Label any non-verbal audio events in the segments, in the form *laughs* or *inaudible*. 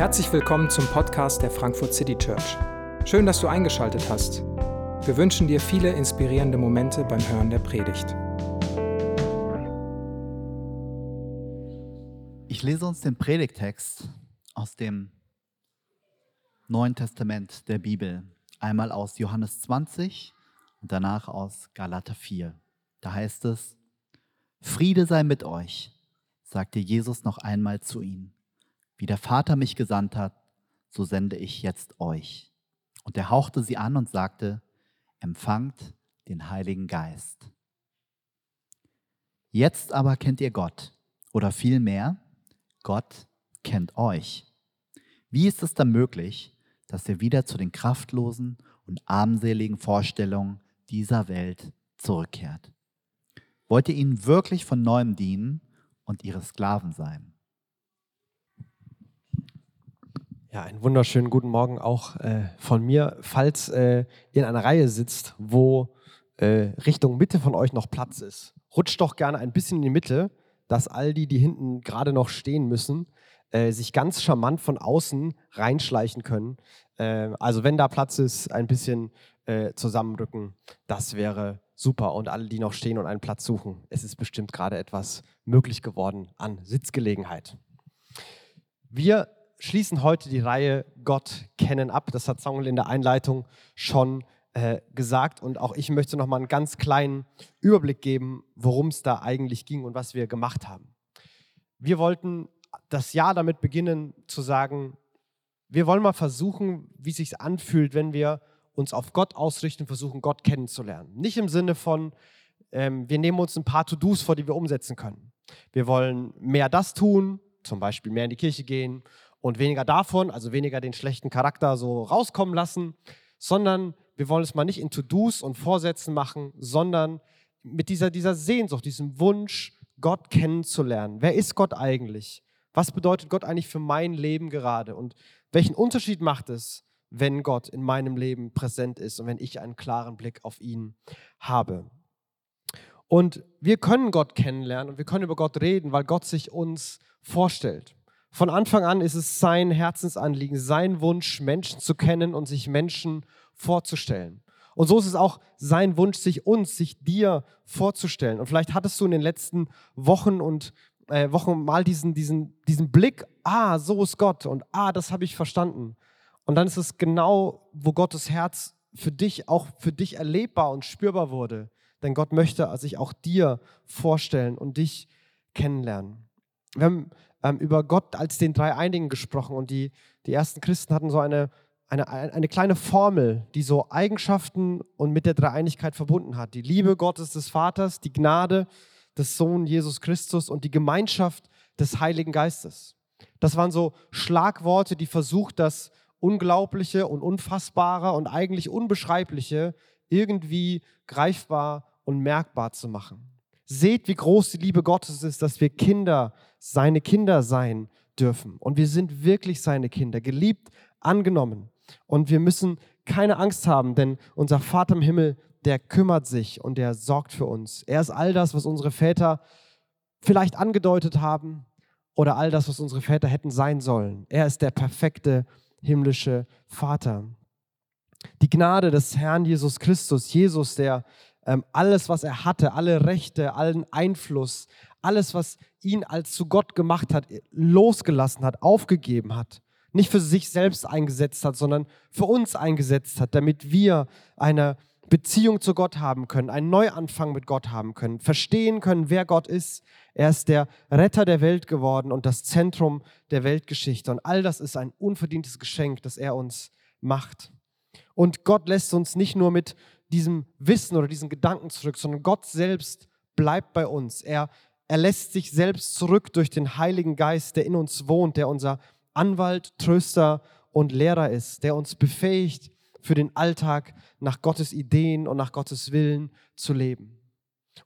Herzlich willkommen zum Podcast der Frankfurt City Church. Schön, dass du eingeschaltet hast. Wir wünschen dir viele inspirierende Momente beim Hören der Predigt. Ich lese uns den Predigtext aus dem Neuen Testament der Bibel. Einmal aus Johannes 20 und danach aus Galater 4. Da heißt es, Friede sei mit euch, sagte Jesus noch einmal zu ihnen. Wie der Vater mich gesandt hat, so sende ich jetzt euch. Und er hauchte sie an und sagte, empfangt den Heiligen Geist. Jetzt aber kennt ihr Gott, oder vielmehr, Gott kennt euch. Wie ist es dann möglich, dass ihr wieder zu den kraftlosen und armseligen Vorstellungen dieser Welt zurückkehrt? Wollt ihr ihnen wirklich von neuem dienen und ihre Sklaven sein? Ja, einen wunderschönen guten Morgen auch äh, von mir. Falls äh, ihr in einer Reihe sitzt, wo äh, Richtung Mitte von euch noch Platz ist, rutscht doch gerne ein bisschen in die Mitte, dass all die, die hinten gerade noch stehen müssen, äh, sich ganz charmant von außen reinschleichen können. Äh, also wenn da Platz ist, ein bisschen äh, zusammenrücken, das wäre super. Und alle, die noch stehen und einen Platz suchen, es ist bestimmt gerade etwas möglich geworden an Sitzgelegenheit. Wir schließen heute die Reihe Gott kennen ab. Das hat Samuel in der Einleitung schon äh, gesagt. Und auch ich möchte noch mal einen ganz kleinen Überblick geben, worum es da eigentlich ging und was wir gemacht haben. Wir wollten das Jahr damit beginnen zu sagen, wir wollen mal versuchen, wie es sich anfühlt, wenn wir uns auf Gott ausrichten, versuchen, Gott kennenzulernen. Nicht im Sinne von, ähm, wir nehmen uns ein paar To-Dos vor, die wir umsetzen können. Wir wollen mehr das tun, zum Beispiel mehr in die Kirche gehen und weniger davon, also weniger den schlechten Charakter so rauskommen lassen, sondern wir wollen es mal nicht in To-Dos und Vorsätzen machen, sondern mit dieser, dieser Sehnsucht, diesem Wunsch, Gott kennenzulernen. Wer ist Gott eigentlich? Was bedeutet Gott eigentlich für mein Leben gerade? Und welchen Unterschied macht es, wenn Gott in meinem Leben präsent ist und wenn ich einen klaren Blick auf ihn habe? Und wir können Gott kennenlernen und wir können über Gott reden, weil Gott sich uns vorstellt. Von Anfang an ist es sein Herzensanliegen, sein Wunsch, Menschen zu kennen und sich Menschen vorzustellen. Und so ist es auch sein Wunsch, sich uns, sich dir vorzustellen. Und vielleicht hattest du in den letzten Wochen und äh, Wochen mal diesen, diesen, diesen Blick, ah, so ist Gott und ah, das habe ich verstanden. Und dann ist es genau, wo Gottes Herz für dich, auch für dich erlebbar und spürbar wurde. Denn Gott möchte sich auch dir vorstellen und dich kennenlernen. Wir haben ähm, über Gott als den Dreieinigen gesprochen und die, die ersten Christen hatten so eine, eine, eine kleine Formel, die so Eigenschaften und mit der Dreieinigkeit verbunden hat. Die Liebe Gottes des Vaters, die Gnade des Sohnes Jesus Christus und die Gemeinschaft des Heiligen Geistes. Das waren so Schlagworte, die versucht, das Unglaubliche und Unfassbare und eigentlich Unbeschreibliche irgendwie greifbar und merkbar zu machen. Seht, wie groß die Liebe Gottes ist, dass wir Kinder, seine Kinder sein dürfen. Und wir sind wirklich seine Kinder, geliebt, angenommen. Und wir müssen keine Angst haben, denn unser Vater im Himmel, der kümmert sich und der sorgt für uns. Er ist all das, was unsere Väter vielleicht angedeutet haben oder all das, was unsere Väter hätten sein sollen. Er ist der perfekte himmlische Vater. Die Gnade des Herrn Jesus Christus, Jesus, der alles, was er hatte, alle Rechte, allen Einfluss, alles, was ihn als zu Gott gemacht hat, losgelassen hat, aufgegeben hat, nicht für sich selbst eingesetzt hat, sondern für uns eingesetzt hat, damit wir eine Beziehung zu Gott haben können, einen Neuanfang mit Gott haben können, verstehen können, wer Gott ist. Er ist der Retter der Welt geworden und das Zentrum der Weltgeschichte. Und all das ist ein unverdientes Geschenk, das er uns macht. Und Gott lässt uns nicht nur mit diesem Wissen oder diesen Gedanken zurück, sondern Gott selbst bleibt bei uns. Er, er lässt sich selbst zurück durch den Heiligen Geist, der in uns wohnt, der unser Anwalt, Tröster und Lehrer ist, der uns befähigt, für den Alltag nach Gottes Ideen und nach Gottes Willen zu leben.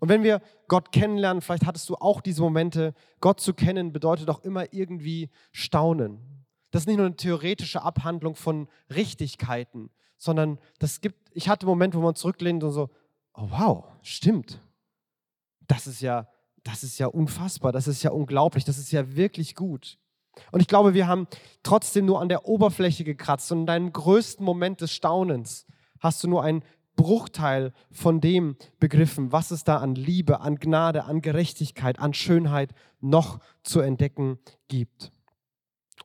Und wenn wir Gott kennenlernen, vielleicht hattest du auch diese Momente, Gott zu kennen bedeutet auch immer irgendwie Staunen. Das ist nicht nur eine theoretische Abhandlung von Richtigkeiten, sondern das gibt, ich hatte Momente, wo man zurücklehnt und so, oh wow, stimmt. Das ist ja, das ist ja unfassbar, das ist ja unglaublich, das ist ja wirklich gut. Und ich glaube, wir haben trotzdem nur an der Oberfläche gekratzt und in deinem größten Moment des Staunens hast du nur einen Bruchteil von dem begriffen, was es da an Liebe, an Gnade, an Gerechtigkeit, an Schönheit noch zu entdecken gibt.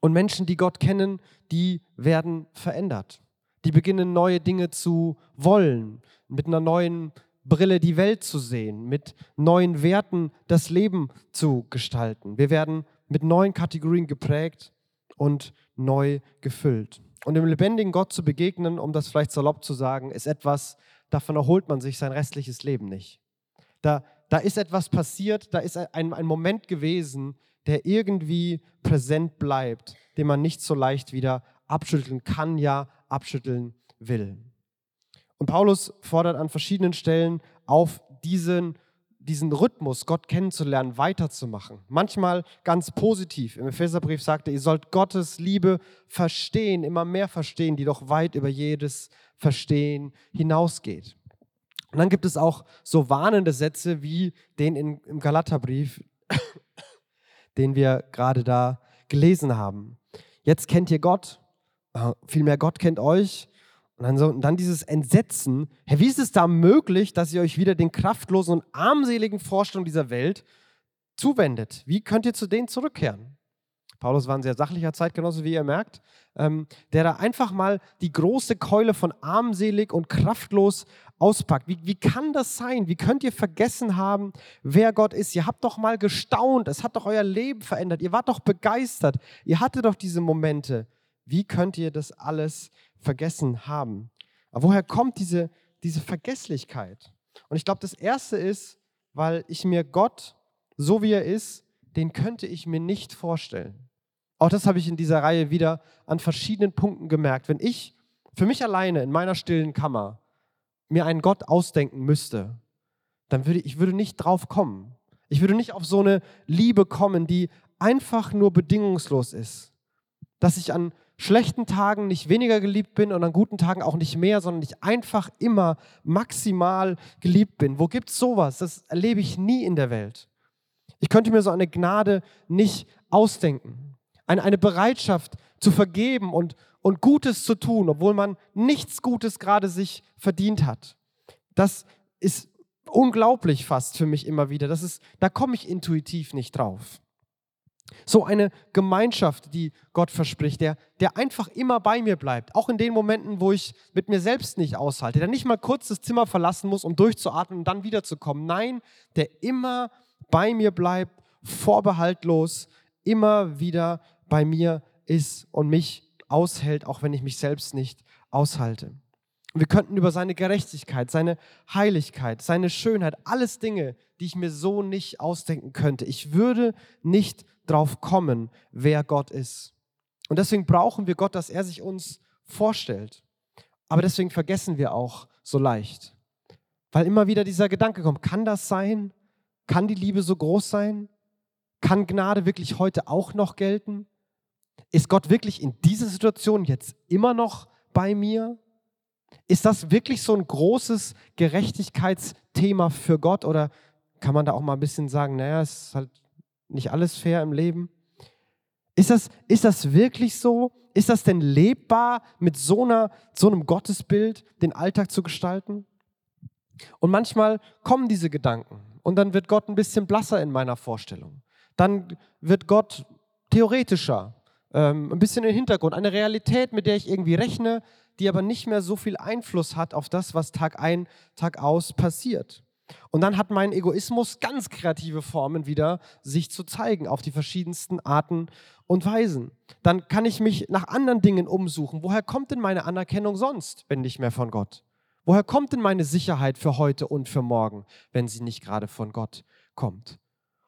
Und Menschen, die Gott kennen, die werden verändert. Die beginnen neue Dinge zu wollen, mit einer neuen Brille die Welt zu sehen, mit neuen Werten das Leben zu gestalten. Wir werden mit neuen Kategorien geprägt und neu gefüllt. Und dem lebendigen Gott zu begegnen, um das vielleicht salopp zu sagen, ist etwas, davon erholt man sich sein restliches Leben nicht. Da, da ist etwas passiert, da ist ein, ein Moment gewesen, der irgendwie präsent bleibt, den man nicht so leicht wieder abschütteln kann, ja abschütteln will. Und Paulus fordert an verschiedenen Stellen auf, diesen diesen Rhythmus, Gott kennenzulernen, weiterzumachen. Manchmal ganz positiv. Im Epheserbrief sagt er, ihr sollt Gottes Liebe verstehen, immer mehr verstehen, die doch weit über jedes Verstehen hinausgeht. Und dann gibt es auch so warnende Sätze wie den in, im Galaterbrief, *coughs* den wir gerade da gelesen haben. Jetzt kennt ihr Gott, vielmehr Gott kennt euch und dann, so, und dann dieses Entsetzen. Herr, wie ist es da möglich, dass ihr euch wieder den kraftlosen und armseligen Vorstellungen dieser Welt zuwendet? Wie könnt ihr zu denen zurückkehren? Paulus war ein sehr sachlicher Zeitgenosse, wie ihr merkt, ähm, der da einfach mal die große Keule von armselig und kraftlos auspackt. Wie, wie kann das sein? Wie könnt ihr vergessen haben, wer Gott ist? Ihr habt doch mal gestaunt, es hat doch euer Leben verändert, ihr wart doch begeistert, ihr hattet doch diese Momente. Wie könnt ihr das alles vergessen haben. Aber woher kommt diese, diese Vergesslichkeit? Und ich glaube, das Erste ist, weil ich mir Gott, so wie er ist, den könnte ich mir nicht vorstellen. Auch das habe ich in dieser Reihe wieder an verschiedenen Punkten gemerkt. Wenn ich für mich alleine in meiner stillen Kammer mir einen Gott ausdenken müsste, dann würde ich würde nicht drauf kommen. Ich würde nicht auf so eine Liebe kommen, die einfach nur bedingungslos ist. Dass ich an schlechten Tagen nicht weniger geliebt bin und an guten Tagen auch nicht mehr, sondern ich einfach immer maximal geliebt bin. Wo gibt es sowas? Das erlebe ich nie in der Welt. Ich könnte mir so eine Gnade nicht ausdenken. Eine, eine Bereitschaft zu vergeben und, und Gutes zu tun, obwohl man nichts Gutes gerade sich verdient hat. Das ist unglaublich fast für mich immer wieder. Das ist, da komme ich intuitiv nicht drauf. So eine Gemeinschaft, die Gott verspricht, der, der einfach immer bei mir bleibt, auch in den Momenten, wo ich mit mir selbst nicht aushalte, der nicht mal kurz das Zimmer verlassen muss, um durchzuatmen und dann wiederzukommen. Nein, der immer bei mir bleibt, vorbehaltlos, immer wieder bei mir ist und mich aushält, auch wenn ich mich selbst nicht aushalte. Wir könnten über seine Gerechtigkeit, seine Heiligkeit, seine Schönheit, alles Dinge, die ich mir so nicht ausdenken könnte. Ich würde nicht drauf kommen, wer Gott ist. Und deswegen brauchen wir Gott, dass er sich uns vorstellt. Aber deswegen vergessen wir auch so leicht. Weil immer wieder dieser Gedanke kommt, kann das sein? Kann die Liebe so groß sein? Kann Gnade wirklich heute auch noch gelten? Ist Gott wirklich in dieser Situation jetzt immer noch bei mir? Ist das wirklich so ein großes Gerechtigkeitsthema für Gott oder kann man da auch mal ein bisschen sagen, naja, es ist halt nicht alles fair im Leben? Ist das, ist das wirklich so? Ist das denn lebbar, mit so, einer, so einem Gottesbild den Alltag zu gestalten? Und manchmal kommen diese Gedanken und dann wird Gott ein bisschen blasser in meiner Vorstellung. Dann wird Gott theoretischer, ähm, ein bisschen im Hintergrund, eine Realität, mit der ich irgendwie rechne, die aber nicht mehr so viel Einfluss hat auf das, was Tag ein, Tag aus passiert. Und dann hat mein Egoismus ganz kreative Formen wieder, sich zu zeigen auf die verschiedensten Arten und Weisen. Dann kann ich mich nach anderen Dingen umsuchen. Woher kommt denn meine Anerkennung sonst, wenn nicht mehr von Gott? Woher kommt denn meine Sicherheit für heute und für morgen, wenn sie nicht gerade von Gott kommt?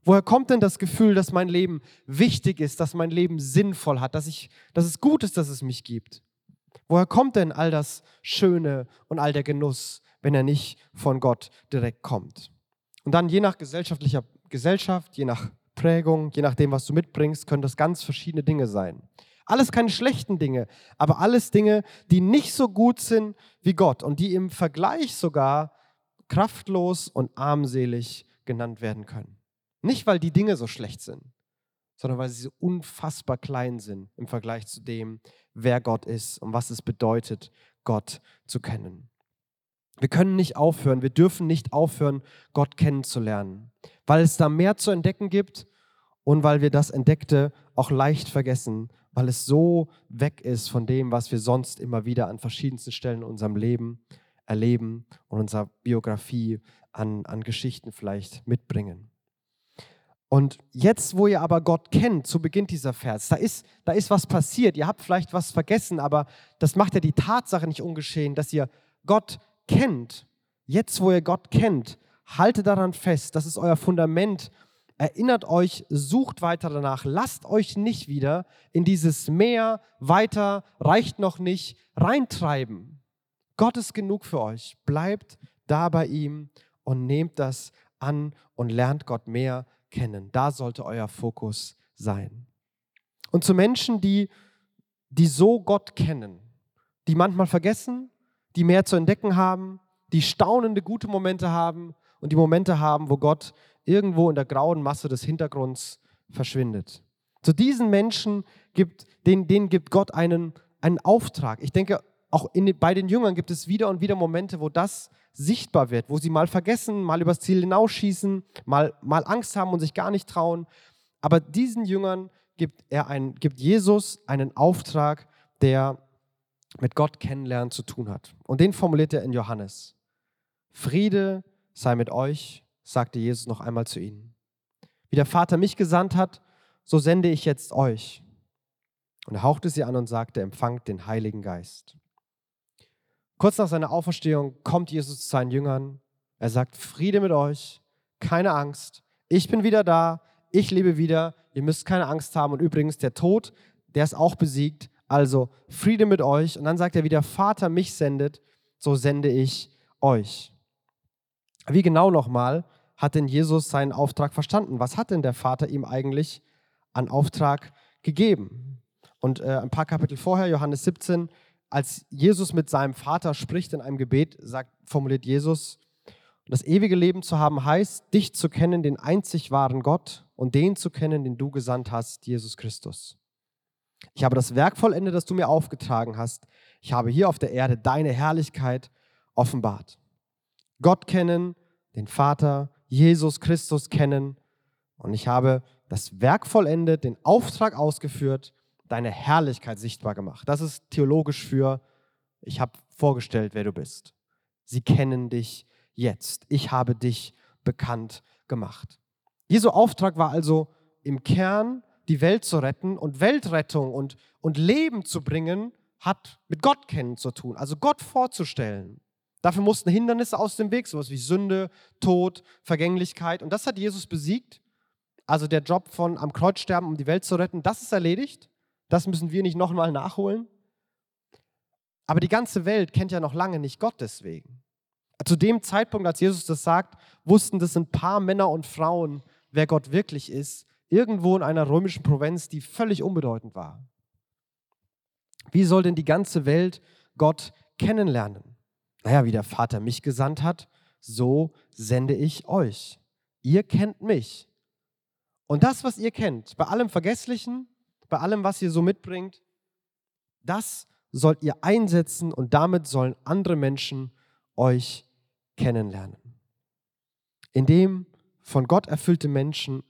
Woher kommt denn das Gefühl, dass mein Leben wichtig ist, dass mein Leben sinnvoll hat, dass, ich, dass es gut ist, dass es mich gibt? Woher kommt denn all das Schöne und all der Genuss, wenn er nicht von Gott direkt kommt. Und dann je nach gesellschaftlicher Gesellschaft, je nach Prägung, je nachdem, was du mitbringst, können das ganz verschiedene Dinge sein. Alles keine schlechten Dinge, aber alles Dinge, die nicht so gut sind wie Gott und die im Vergleich sogar kraftlos und armselig genannt werden können. Nicht, weil die Dinge so schlecht sind, sondern weil sie so unfassbar klein sind im Vergleich zu dem, wer Gott ist und was es bedeutet, Gott zu kennen. Wir können nicht aufhören, wir dürfen nicht aufhören, Gott kennenzulernen, weil es da mehr zu entdecken gibt und weil wir das Entdeckte auch leicht vergessen, weil es so weg ist von dem, was wir sonst immer wieder an verschiedensten Stellen in unserem Leben erleben und unserer Biografie an, an Geschichten vielleicht mitbringen. Und jetzt, wo ihr aber Gott kennt, zu Beginn dieser Vers, da ist, da ist was passiert. Ihr habt vielleicht was vergessen, aber das macht ja die Tatsache nicht ungeschehen, dass ihr Gott kennt. Jetzt, wo ihr Gott kennt, haltet daran fest. Das ist euer Fundament. Erinnert euch, sucht weiter danach. Lasst euch nicht wieder in dieses Meer weiter, reicht noch nicht, reintreiben. Gott ist genug für euch. Bleibt da bei ihm und nehmt das an und lernt Gott mehr kennen. Da sollte euer Fokus sein. Und zu Menschen, die, die so Gott kennen, die manchmal vergessen, die mehr zu entdecken haben, die staunende gute Momente haben und die Momente haben, wo Gott irgendwo in der grauen Masse des Hintergrunds verschwindet. Zu diesen Menschen gibt, denen, denen gibt Gott einen, einen Auftrag. Ich denke, auch in, bei den Jüngern gibt es wieder und wieder Momente, wo das sichtbar wird, wo sie mal vergessen, mal übers Ziel hinausschießen, mal, mal Angst haben und sich gar nicht trauen. Aber diesen Jüngern gibt, er ein, gibt Jesus einen Auftrag, der mit Gott kennenlernen zu tun hat. Und den formuliert er in Johannes. Friede sei mit euch, sagte Jesus noch einmal zu ihnen. Wie der Vater mich gesandt hat, so sende ich jetzt euch. Und er hauchte sie an und sagte, empfangt den Heiligen Geist. Kurz nach seiner Auferstehung kommt Jesus zu seinen Jüngern. Er sagt, Friede mit euch, keine Angst, ich bin wieder da, ich lebe wieder, ihr müsst keine Angst haben. Und übrigens, der Tod, der ist auch besiegt. Also Friede mit euch. Und dann sagt er, wie der Vater mich sendet, so sende ich euch. Wie genau nochmal hat denn Jesus seinen Auftrag verstanden? Was hat denn der Vater ihm eigentlich an Auftrag gegeben? Und äh, ein paar Kapitel vorher, Johannes 17, als Jesus mit seinem Vater spricht in einem Gebet, sagt, formuliert Jesus, das ewige Leben zu haben heißt, dich zu kennen, den einzig wahren Gott und den zu kennen, den du gesandt hast, Jesus Christus. Ich habe das Werk vollendet, das du mir aufgetragen hast. Ich habe hier auf der Erde deine Herrlichkeit offenbart. Gott kennen, den Vater, Jesus Christus kennen. Und ich habe das Werk vollendet, den Auftrag ausgeführt deine Herrlichkeit sichtbar gemacht. Das ist theologisch für, ich habe vorgestellt, wer du bist. Sie kennen dich jetzt. Ich habe dich bekannt gemacht. Jesu Auftrag war also im Kern, die Welt zu retten und Weltrettung und, und Leben zu bringen, hat mit Gott kennen zu tun, also Gott vorzustellen. Dafür mussten Hindernisse aus dem Weg, sowas wie Sünde, Tod, Vergänglichkeit. Und das hat Jesus besiegt. Also der Job von am Kreuz sterben, um die Welt zu retten, das ist erledigt. Das müssen wir nicht nochmal nachholen. Aber die ganze Welt kennt ja noch lange nicht Gott deswegen. Zu dem Zeitpunkt, als Jesus das sagt, wussten das ein paar Männer und Frauen, wer Gott wirklich ist, irgendwo in einer römischen Provinz, die völlig unbedeutend war. Wie soll denn die ganze Welt Gott kennenlernen? Naja, wie der Vater mich gesandt hat, so sende ich euch. Ihr kennt mich. Und das, was ihr kennt, bei allem Vergesslichen, bei allem, was ihr so mitbringt, das sollt ihr einsetzen und damit sollen andere Menschen euch kennenlernen. Indem von Gott erfüllte Menschen,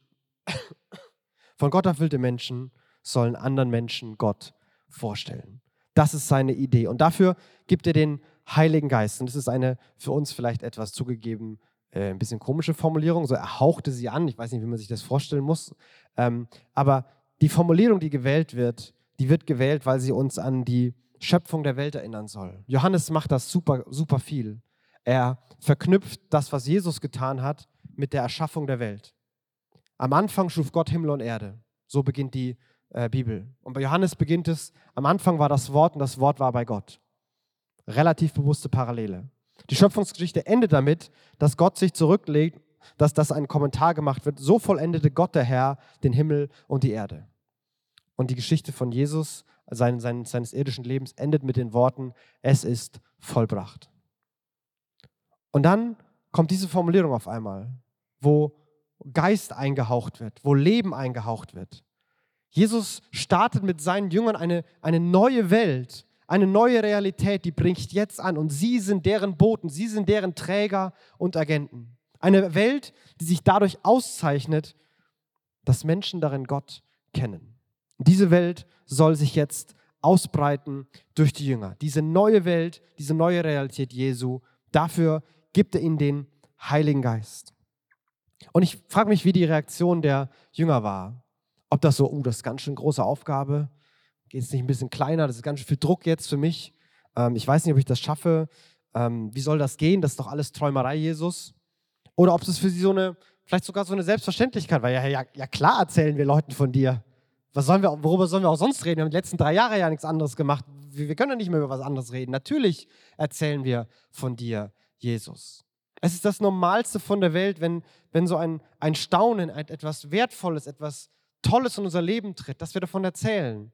von Gott erfüllte Menschen sollen anderen Menschen Gott vorstellen. Das ist seine Idee. Und dafür gibt er den Heiligen Geist. Und das ist eine für uns vielleicht etwas zugegeben äh, ein bisschen komische Formulierung. So er hauchte sie an. Ich weiß nicht, wie man sich das vorstellen muss. Ähm, aber die Formulierung, die gewählt wird, die wird gewählt, weil sie uns an die Schöpfung der Welt erinnern soll. Johannes macht das super, super viel. Er verknüpft das, was Jesus getan hat, mit der Erschaffung der Welt. Am Anfang schuf Gott Himmel und Erde. So beginnt die äh, Bibel. Und bei Johannes beginnt es, am Anfang war das Wort und das Wort war bei Gott. Relativ bewusste Parallele. Die Schöpfungsgeschichte endet damit, dass Gott sich zurücklegt, dass das ein Kommentar gemacht wird. So vollendete Gott der Herr den Himmel und die Erde. Und die Geschichte von Jesus, sein, sein, seines irdischen Lebens, endet mit den Worten, es ist vollbracht. Und dann kommt diese Formulierung auf einmal, wo Geist eingehaucht wird, wo Leben eingehaucht wird. Jesus startet mit seinen Jüngern eine, eine neue Welt, eine neue Realität, die bricht jetzt an und sie sind deren Boten, sie sind deren Träger und Agenten. Eine Welt, die sich dadurch auszeichnet, dass Menschen darin Gott kennen. Diese Welt soll sich jetzt ausbreiten durch die Jünger. Diese neue Welt, diese neue Realität Jesu, dafür gibt er ihnen den Heiligen Geist. Und ich frage mich, wie die Reaktion der Jünger war. Ob das so, uh, das ist ganz schön große Aufgabe, geht es nicht ein bisschen kleiner, das ist ganz schön viel Druck jetzt für mich. Ähm, ich weiß nicht, ob ich das schaffe. Ähm, wie soll das gehen? Das ist doch alles Träumerei, Jesus. Oder ob es für sie so eine, vielleicht sogar so eine Selbstverständlichkeit war. Ja, ja, ja klar erzählen wir Leuten von dir. Was sollen wir, worüber sollen wir auch sonst reden? Wir haben die letzten drei Jahre ja nichts anderes gemacht. Wir, wir können ja nicht mehr über was anderes reden. Natürlich erzählen wir von dir, Jesus. Es ist das Normalste von der Welt, wenn, wenn so ein, ein Staunen, etwas Wertvolles, etwas Tolles in unser Leben tritt, dass wir davon erzählen.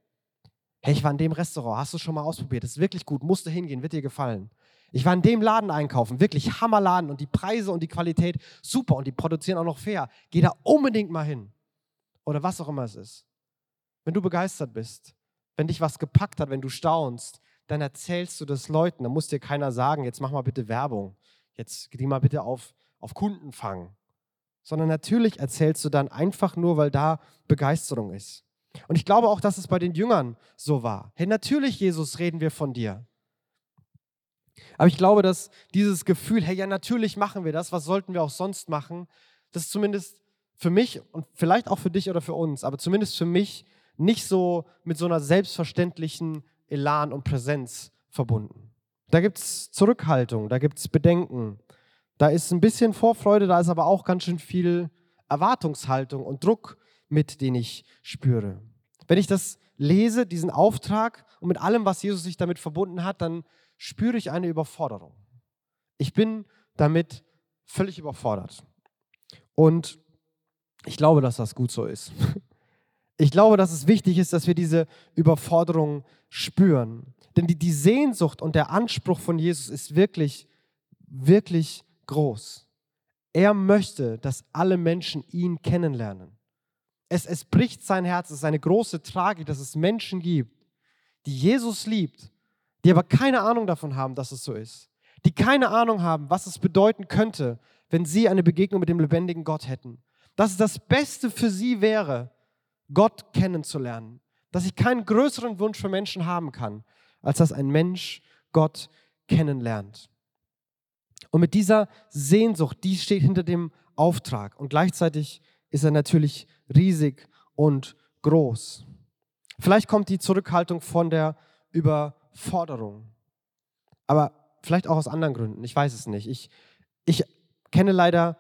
Hey, ich war in dem Restaurant, hast du schon mal ausprobiert? Das ist wirklich gut, musste hingehen, wird dir gefallen. Ich war in dem Laden einkaufen, wirklich Hammerladen und die Preise und die Qualität super und die produzieren auch noch fair. Geh da unbedingt mal hin. Oder was auch immer es ist. Wenn du begeistert bist, wenn dich was gepackt hat, wenn du staunst, dann erzählst du das Leuten. Da muss dir keiner sagen, jetzt mach mal bitte Werbung. Jetzt geh mal bitte auf, auf Kundenfang. Sondern natürlich erzählst du dann einfach nur, weil da Begeisterung ist. Und ich glaube auch, dass es bei den Jüngern so war. Hey, natürlich, Jesus, reden wir von dir. Aber ich glaube, dass dieses Gefühl, hey, ja, natürlich machen wir das, was sollten wir auch sonst machen, das ist zumindest für mich und vielleicht auch für dich oder für uns, aber zumindest für mich nicht so mit so einer selbstverständlichen Elan und Präsenz verbunden. Da gibt es Zurückhaltung, da gibt es Bedenken, da ist ein bisschen Vorfreude, da ist aber auch ganz schön viel Erwartungshaltung und Druck mit, den ich spüre. Wenn ich das lese, diesen Auftrag und mit allem, was Jesus sich damit verbunden hat, dann spüre ich eine Überforderung. Ich bin damit völlig überfordert. Und ich glaube, dass das gut so ist. *laughs* Ich glaube, dass es wichtig ist, dass wir diese Überforderung spüren. Denn die, die Sehnsucht und der Anspruch von Jesus ist wirklich, wirklich groß. Er möchte, dass alle Menschen ihn kennenlernen. Es, es bricht sein Herz, es ist eine große Tragik, dass es Menschen gibt, die Jesus liebt, die aber keine Ahnung davon haben, dass es so ist. Die keine Ahnung haben, was es bedeuten könnte, wenn sie eine Begegnung mit dem lebendigen Gott hätten. Dass es das Beste für sie wäre, Gott kennenzulernen. Dass ich keinen größeren Wunsch für Menschen haben kann, als dass ein Mensch Gott kennenlernt. Und mit dieser Sehnsucht, die steht hinter dem Auftrag. Und gleichzeitig ist er natürlich riesig und groß. Vielleicht kommt die Zurückhaltung von der Überforderung. Aber vielleicht auch aus anderen Gründen. Ich weiß es nicht. Ich, ich kenne leider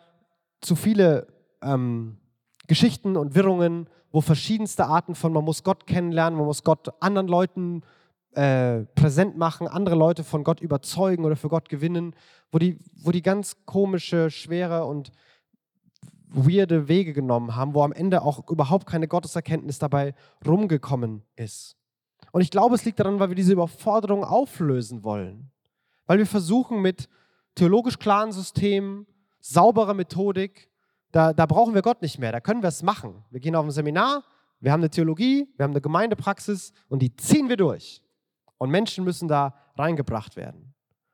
zu viele ähm, Geschichten und Wirrungen, wo verschiedenste Arten von, man muss Gott kennenlernen, man muss Gott anderen Leuten äh, präsent machen, andere Leute von Gott überzeugen oder für Gott gewinnen, wo die, wo die ganz komische, schwere und weirde Wege genommen haben, wo am Ende auch überhaupt keine Gotteserkenntnis dabei rumgekommen ist. Und ich glaube, es liegt daran, weil wir diese Überforderung auflösen wollen. Weil wir versuchen mit theologisch klaren Systemen, sauberer Methodik, da, da brauchen wir Gott nicht mehr, da können wir es machen. Wir gehen auf ein Seminar, wir haben eine Theologie, wir haben eine Gemeindepraxis und die ziehen wir durch. Und Menschen müssen da reingebracht werden.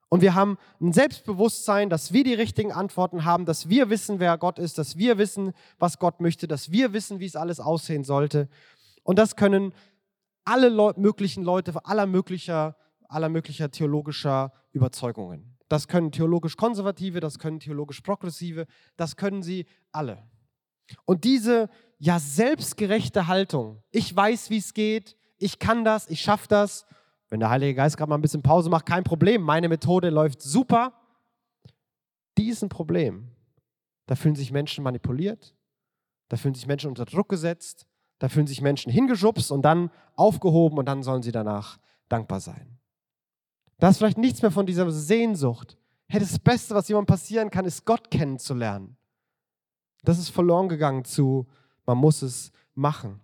Und wir haben ein Selbstbewusstsein, dass wir die richtigen Antworten haben, dass wir wissen, wer Gott ist, dass wir wissen, was Gott möchte, dass wir wissen, wie es alles aussehen sollte. Und das können alle Leu möglichen Leute aller möglicher, aller möglicher theologischer Überzeugungen. Das können theologisch konservative, das können theologisch progressive, das können sie alle. Und diese ja selbstgerechte Haltung, ich weiß, wie es geht, ich kann das, ich schaffe das wenn der Heilige Geist gerade mal ein bisschen Pause macht, kein Problem, meine Methode läuft super. Die ist ein Problem. Da fühlen sich Menschen manipuliert, da fühlen sich Menschen unter Druck gesetzt, da fühlen sich Menschen hingeschubst und dann aufgehoben und dann sollen sie danach dankbar sein. Da ist vielleicht nichts mehr von dieser Sehnsucht. Hey, das Beste, was jemandem passieren kann, ist Gott kennenzulernen. Das ist verloren gegangen zu, man muss es machen.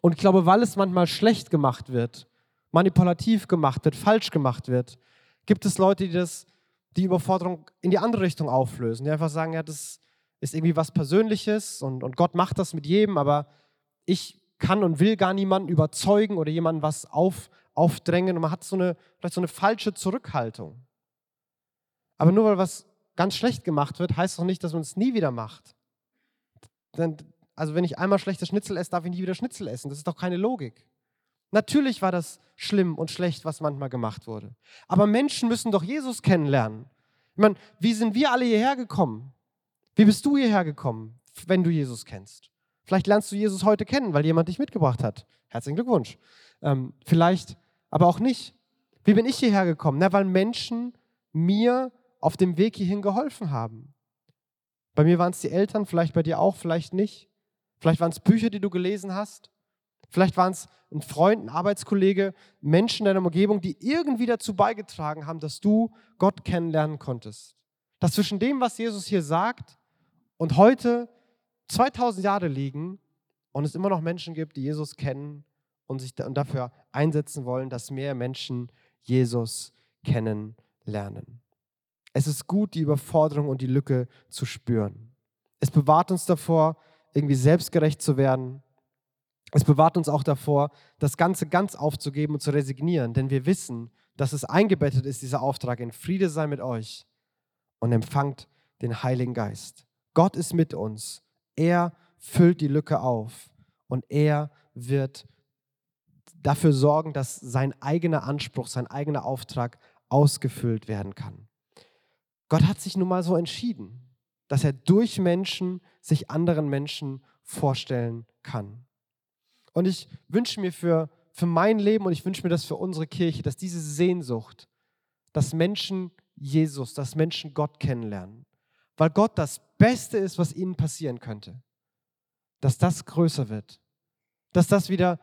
Und ich glaube, weil es manchmal schlecht gemacht wird, manipulativ gemacht wird, falsch gemacht wird, gibt es Leute, die das, die Überforderung in die andere Richtung auflösen, die einfach sagen, ja, das ist irgendwie was Persönliches und, und Gott macht das mit jedem, aber ich kann und will gar niemanden überzeugen oder jemandem was auf, aufdrängen und man hat so eine, vielleicht so eine falsche Zurückhaltung. Aber nur weil was ganz schlecht gemacht wird, heißt doch nicht, dass man es nie wieder macht. Denn, also wenn ich einmal schlechtes Schnitzel esse, darf ich nie wieder Schnitzel essen. Das ist doch keine Logik. Natürlich war das schlimm und schlecht, was manchmal gemacht wurde. Aber Menschen müssen doch Jesus kennenlernen. Ich meine, wie sind wir alle hierher gekommen? Wie bist du hierher gekommen, wenn du Jesus kennst? Vielleicht lernst du Jesus heute kennen, weil jemand dich mitgebracht hat. Herzlichen Glückwunsch. Ähm, vielleicht aber auch nicht. Wie bin ich hierher gekommen? Na, weil Menschen mir auf dem Weg hierhin geholfen haben. Bei mir waren es die Eltern, vielleicht bei dir auch, vielleicht nicht. Vielleicht waren es Bücher, die du gelesen hast. Vielleicht waren es ein Freund, ein Arbeitskollege, Menschen in deiner Umgebung, die irgendwie dazu beigetragen haben, dass du Gott kennenlernen konntest. Dass zwischen dem, was Jesus hier sagt und heute 2000 Jahre liegen und es immer noch Menschen gibt, die Jesus kennen und sich dafür einsetzen wollen, dass mehr Menschen Jesus kennenlernen. Es ist gut, die Überforderung und die Lücke zu spüren. Es bewahrt uns davor, irgendwie selbstgerecht zu werden. Es bewahrt uns auch davor, das Ganze ganz aufzugeben und zu resignieren, denn wir wissen, dass es eingebettet ist, dieser Auftrag, in Friede sei mit euch und empfangt den Heiligen Geist. Gott ist mit uns. Er füllt die Lücke auf und er wird dafür sorgen, dass sein eigener Anspruch, sein eigener Auftrag ausgefüllt werden kann. Gott hat sich nun mal so entschieden, dass er durch Menschen sich anderen Menschen vorstellen kann. Und ich wünsche mir für, für mein Leben und ich wünsche mir das für unsere Kirche, dass diese Sehnsucht, dass Menschen Jesus, dass Menschen Gott kennenlernen, weil Gott das Beste ist, was ihnen passieren könnte, dass das größer wird, dass das wieder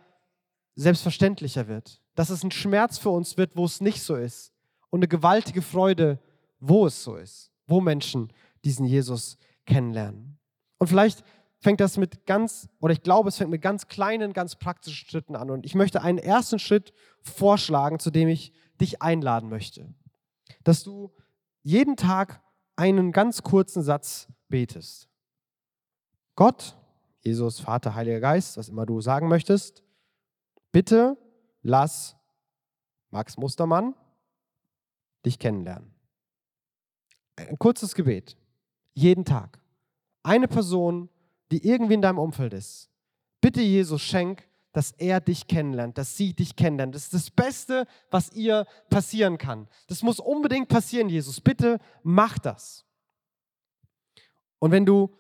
selbstverständlicher wird, dass es ein Schmerz für uns wird, wo es nicht so ist und eine gewaltige Freude, wo es so ist, wo Menschen diesen Jesus kennenlernen. Und vielleicht fängt das mit ganz, oder ich glaube, es fängt mit ganz kleinen, ganz praktischen Schritten an. Und ich möchte einen ersten Schritt vorschlagen, zu dem ich dich einladen möchte. Dass du jeden Tag einen ganz kurzen Satz betest. Gott, Jesus, Vater, Heiliger Geist, was immer du sagen möchtest, bitte lass Max Mustermann dich kennenlernen. Ein kurzes Gebet. Jeden Tag. Eine Person, die irgendwie in deinem Umfeld ist. Bitte Jesus, schenk, dass er dich kennenlernt, dass sie dich kennenlernt. Das ist das Beste, was ihr passieren kann. Das muss unbedingt passieren, Jesus. Bitte mach das. Und wenn du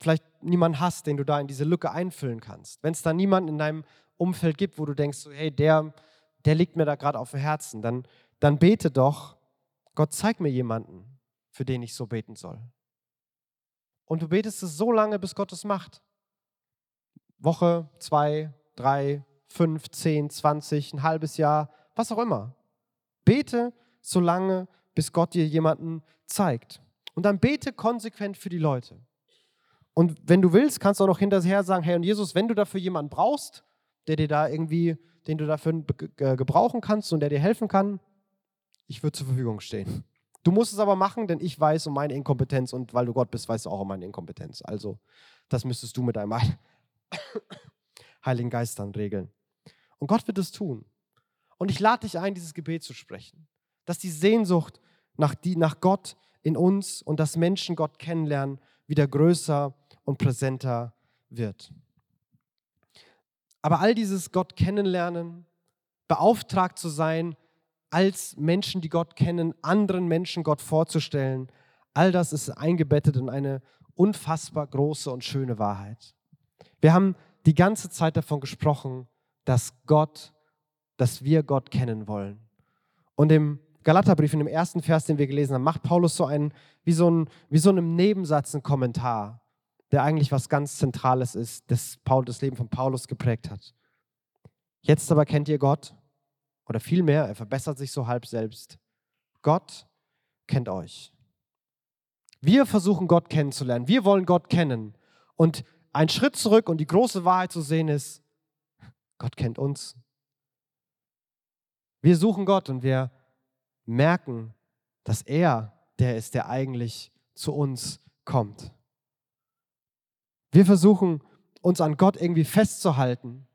vielleicht niemanden hast, den du da in diese Lücke einfüllen kannst, wenn es da niemanden in deinem Umfeld gibt, wo du denkst, so, hey, der, der liegt mir da gerade auf dem Herzen, dann, dann bete doch, Gott, zeig mir jemanden, für den ich so beten soll. Und du betest es so lange, bis Gott es macht. Woche, zwei, drei, fünf, zehn, zwanzig, ein halbes Jahr, was auch immer. Bete so lange, bis Gott dir jemanden zeigt. Und dann bete konsequent für die Leute. Und wenn du willst, kannst du auch noch hinterher sagen, hey und Jesus, wenn du dafür jemanden brauchst, der dir da irgendwie, den du dafür gebrauchen kannst und der dir helfen kann, ich würde zur Verfügung stehen. Du musst es aber machen, denn ich weiß um meine Inkompetenz und weil du Gott bist, weißt du auch um meine Inkompetenz. Also, das müsstest du mit deinem *coughs* Heiligen Geist dann regeln. Und Gott wird es tun. Und ich lade dich ein, dieses Gebet zu sprechen. Dass die Sehnsucht nach, die, nach Gott in uns und dass Menschen Gott kennenlernen, wieder größer und präsenter wird. Aber all dieses Gott kennenlernen, beauftragt zu sein, als Menschen, die Gott kennen, anderen Menschen Gott vorzustellen, all das ist eingebettet in eine unfassbar große und schöne Wahrheit. Wir haben die ganze Zeit davon gesprochen, dass Gott, dass wir Gott kennen wollen. Und im Galaterbrief, in dem ersten Vers, den wir gelesen haben, macht Paulus so einen, wie so, ein, wie so einem Nebensatz einen Kommentar, der eigentlich was ganz Zentrales ist, das Paul, das Leben von Paulus geprägt hat. Jetzt aber kennt ihr Gott oder vielmehr, er verbessert sich so halb selbst. Gott kennt euch. Wir versuchen Gott kennenzulernen. Wir wollen Gott kennen. Und ein Schritt zurück und die große Wahrheit zu sehen ist, Gott kennt uns. Wir suchen Gott und wir merken, dass er der ist, der eigentlich zu uns kommt. Wir versuchen uns an Gott irgendwie festzuhalten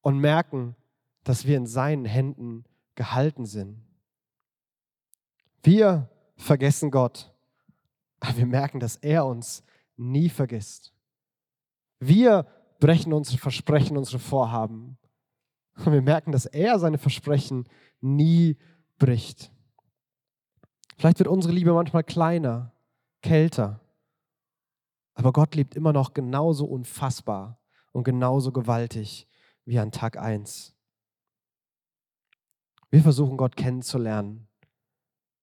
und merken, dass wir in seinen Händen gehalten sind. Wir vergessen Gott, aber wir merken, dass er uns nie vergisst. Wir brechen unsere Versprechen, unsere Vorhaben. Und wir merken, dass er seine Versprechen nie bricht. Vielleicht wird unsere Liebe manchmal kleiner, kälter. Aber Gott liebt immer noch genauso unfassbar und genauso gewaltig wie an Tag 1. Wir versuchen Gott kennenzulernen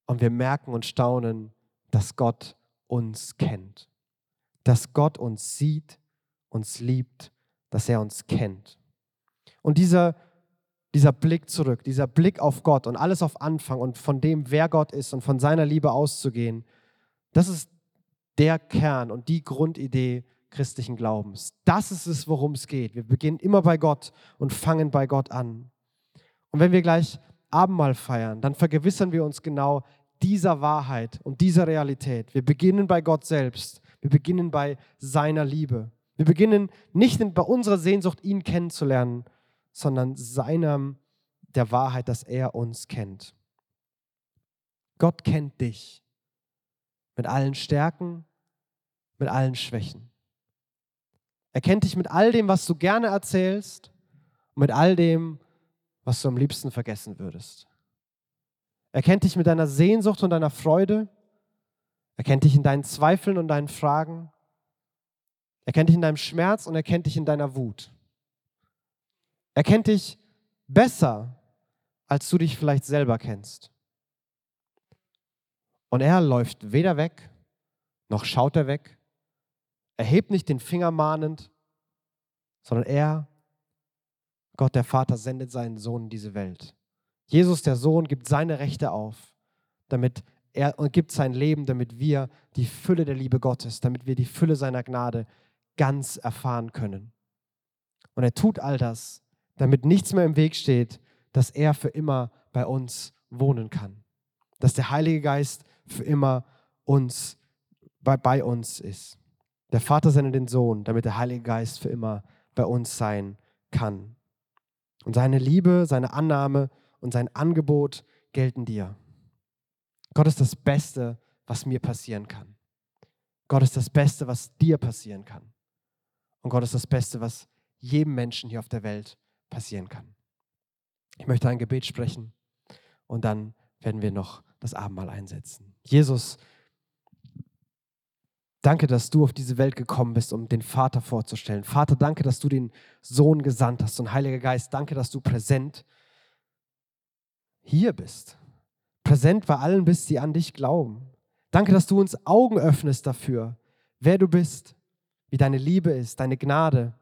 und wir merken und staunen, dass Gott uns kennt, dass Gott uns sieht, uns liebt, dass er uns kennt. Und dieser, dieser Blick zurück, dieser Blick auf Gott und alles auf Anfang und von dem, wer Gott ist und von seiner Liebe auszugehen, das ist der Kern und die Grundidee christlichen Glaubens. Das ist es, worum es geht. Wir beginnen immer bei Gott und fangen bei Gott an. Und wenn wir gleich Abendmahl feiern, dann vergewissern wir uns genau dieser Wahrheit und dieser Realität. Wir beginnen bei Gott selbst. Wir beginnen bei seiner Liebe. Wir beginnen nicht bei unserer Sehnsucht, ihn kennenzulernen, sondern seiner der Wahrheit, dass er uns kennt. Gott kennt dich mit allen Stärken, mit allen Schwächen. Er kennt dich mit all dem, was du gerne erzählst mit all dem, was du am liebsten vergessen würdest. Er kennt dich mit deiner Sehnsucht und deiner Freude. Er kennt dich in deinen Zweifeln und deinen Fragen. Er kennt dich in deinem Schmerz und er kennt dich in deiner Wut. Er kennt dich besser, als du dich vielleicht selber kennst. Und er läuft weder weg, noch schaut er weg. Er hebt nicht den Finger mahnend, sondern er, Gott der Vater, sendet seinen Sohn in diese Welt. Jesus, der Sohn, gibt seine Rechte auf, damit er und gibt sein Leben, damit wir die Fülle der Liebe Gottes, damit wir die Fülle seiner Gnade ganz erfahren können. Und er tut all das, damit nichts mehr im Weg steht, dass er für immer bei uns wohnen kann. Dass der Heilige Geist für immer uns, bei, bei uns ist. Der Vater sendet den Sohn, damit der Heilige Geist für immer bei uns sein kann. Und seine Liebe, seine Annahme und sein Angebot gelten dir. Gott ist das Beste, was mir passieren kann. Gott ist das Beste, was dir passieren kann. Und Gott ist das Beste, was jedem Menschen hier auf der Welt passieren kann. Ich möchte ein Gebet sprechen und dann werden wir noch das Abendmahl einsetzen. Jesus, danke, dass du auf diese Welt gekommen bist, um den Vater vorzustellen. Vater, danke, dass du den Sohn gesandt hast. Und Heiliger Geist, danke, dass du präsent hier bist. Präsent bei allen bist, die an dich glauben. Danke, dass du uns Augen öffnest dafür, wer du bist, wie deine Liebe ist, deine Gnade,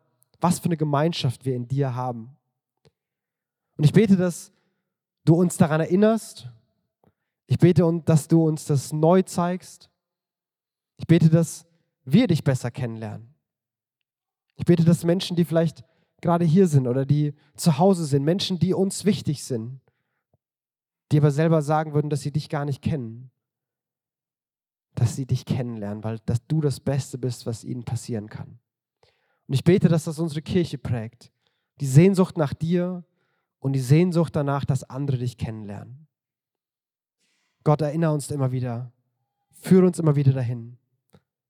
was für eine Gemeinschaft wir in dir haben. Und ich bete, dass du uns daran erinnerst. Ich bete, dass du uns das neu zeigst. Ich bete, dass wir dich besser kennenlernen. Ich bete, dass Menschen, die vielleicht gerade hier sind oder die zu Hause sind, Menschen, die uns wichtig sind, die aber selber sagen würden, dass sie dich gar nicht kennen. Dass sie dich kennenlernen, weil dass du das Beste bist, was ihnen passieren kann. Und ich bete, dass das unsere Kirche prägt. Die Sehnsucht nach dir und die Sehnsucht danach, dass andere dich kennenlernen. Gott, erinnere uns immer wieder, führe uns immer wieder dahin.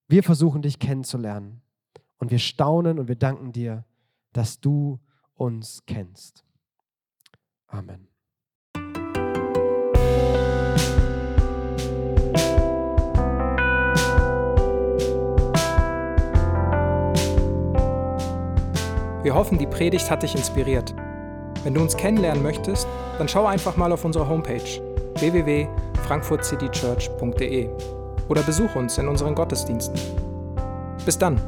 Wir versuchen dich kennenzulernen und wir staunen und wir danken dir, dass du uns kennst. Amen. Wir hoffen, die Predigt hat dich inspiriert. Wenn du uns kennenlernen möchtest, dann schau einfach mal auf unsere Homepage www.frankfurtcitychurch.de oder besuch uns in unseren Gottesdiensten. Bis dann!